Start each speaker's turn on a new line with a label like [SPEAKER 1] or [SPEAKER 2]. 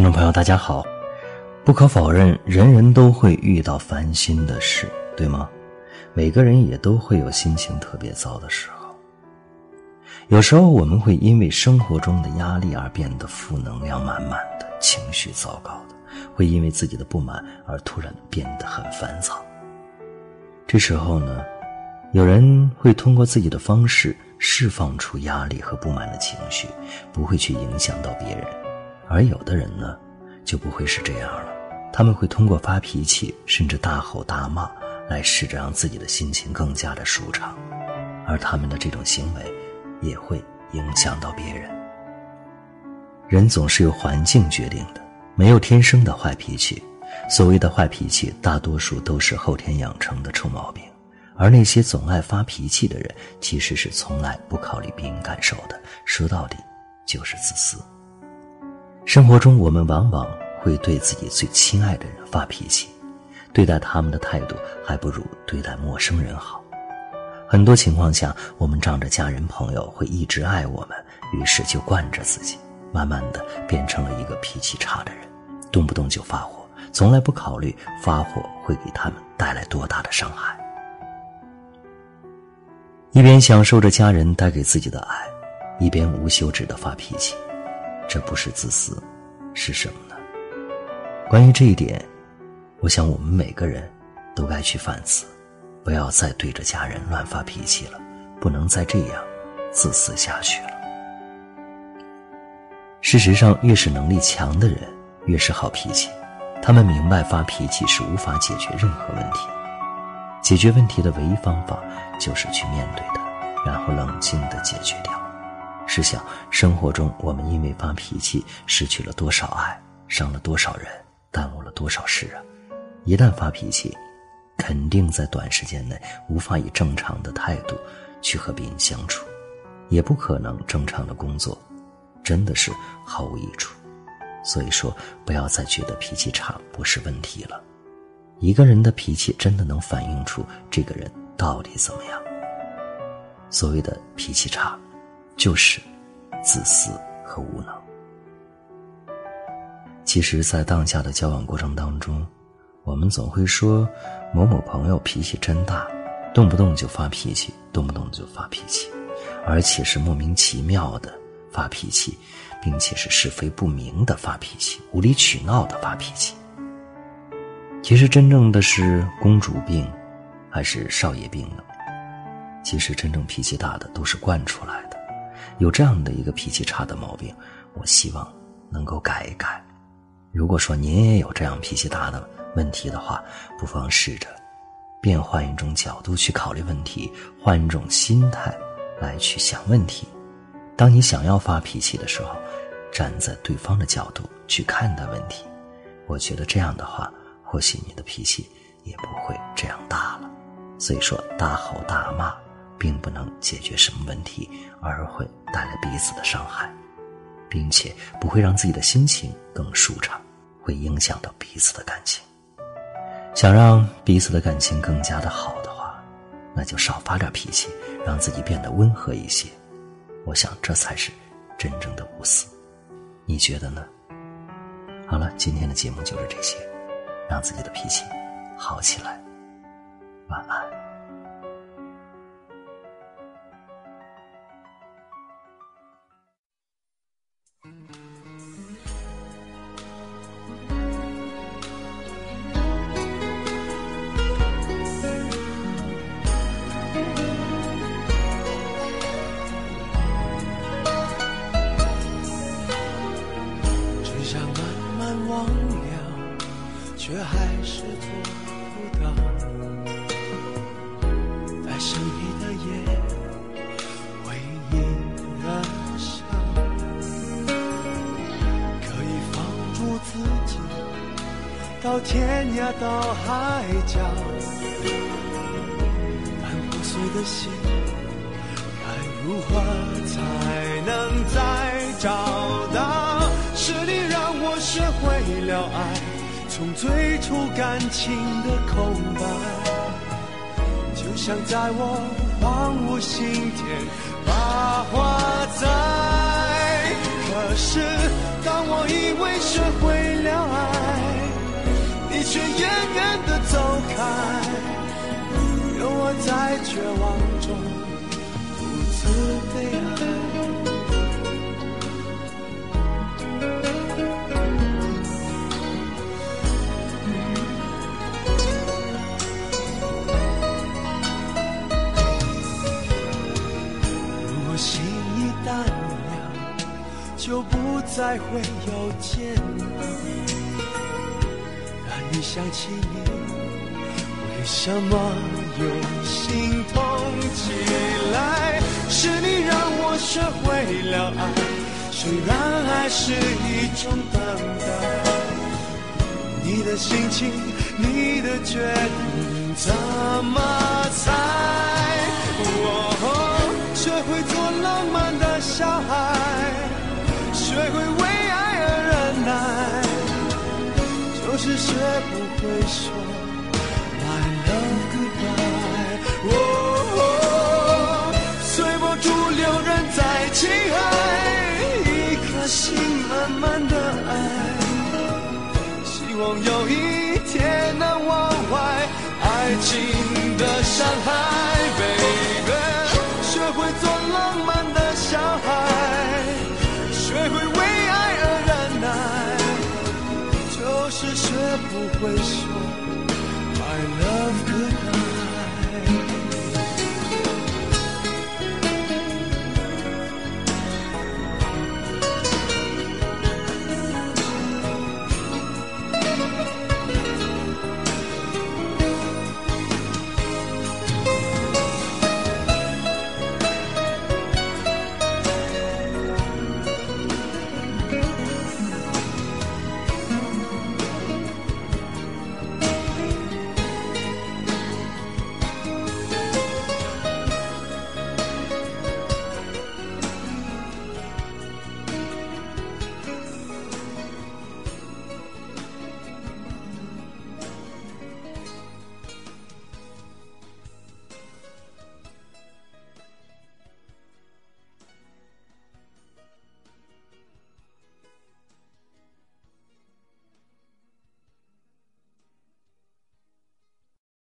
[SPEAKER 1] 听众朋友，大家好。不可否认，人人都会遇到烦心的事，对吗？每个人也都会有心情特别糟的时候。有时候我们会因为生活中的压力而变得负能量满满的，情绪糟糕的，会因为自己的不满而突然变得很烦躁。这时候呢，有人会通过自己的方式释放出压力和不满的情绪，不会去影响到别人；而有的人呢，就不会是这样了，他们会通过发脾气，甚至大吼大骂，来试着让自己的心情更加的舒畅，而他们的这种行为。也会影响到别人。人总是由环境决定的，没有天生的坏脾气。所谓的坏脾气，大多数都是后天养成的臭毛病。而那些总爱发脾气的人，其实是从来不考虑别人感受的。说到底，就是自私。生活中，我们往往会对自己最亲爱的人发脾气，对待他们的态度还不如对待陌生人好。很多情况下，我们仗着家人朋友会一直爱我们，于是就惯着自己，慢慢的变成了一个脾气差的人，动不动就发火，从来不考虑发火会给他们带来多大的伤害。一边享受着家人带给自己的爱，一边无休止的发脾气，这不是自私，是什么呢？关于这一点，我想我们每个人都该去反思。不要再对着家人乱发脾气了，不能再这样自私下去了。事实上，越是能力强的人，越是好脾气。他们明白发脾气是无法解决任何问题，解决问题的唯一方法就是去面对它，然后冷静地解决掉。试想，生活中我们因为发脾气失去了多少爱，伤了多少人，耽误了多少事啊！一旦发脾气，肯定在短时间内无法以正常的态度去和别人相处，也不可能正常的工作，真的是毫无益处。所以说，不要再觉得脾气差不是问题了。一个人的脾气真的能反映出这个人到底怎么样。所谓的脾气差，就是自私和无能。其实，在当下的交往过程当中。我们总会说，某某朋友脾气真大，动不动就发脾气，动不动就发脾气，而且是莫名其妙的发脾气，并且是是非不明的发脾气，无理取闹的发脾气。其实真正的是公主病，还是少爷病呢？其实真正脾气大的都是惯出来的，有这样的一个脾气差的毛病，我希望能够改一改。如果说您也有这样脾气大的，问题的话，不妨试着变换一种角度去考虑问题，换一种心态来去想问题。当你想要发脾气的时候，站在对方的角度去看待问题，我觉得这样的话，或许你的脾气也不会这样大了。所以说，大吼大骂并不能解决什么问题，而会带来彼此的伤害，并且不会让自己的心情更舒畅，会影响到彼此的感情。想让彼此的感情更加的好的话，那就少发点脾气，让自己变得温和一些。我想这才是真正的无私，你觉得呢？好了，今天的节目就是这些，让自己的脾气好起来。晚安。
[SPEAKER 2] 忘了却还是做不到，在深黑的夜为你燃烧，可以放逐自己到天涯到海角，但破碎的心该如何才能再找？爱，从最初感情的空白，就像在我荒芜心田把花栽。可是当我以为学会了爱，你却远远的走开，留我在绝望。一淡了，就不再会有煎熬。当你想起你，为什么又心痛起来？是你让我学会了爱，虽然爱是一种等待。你的心情，你的决定，怎么猜？会做浪漫的小孩，学会为爱而忍耐，就是学不会说 I love goodbye。哦，随波逐流，人在情海，一颗心满满的爱。希望有一天能忘怀爱情的伤害。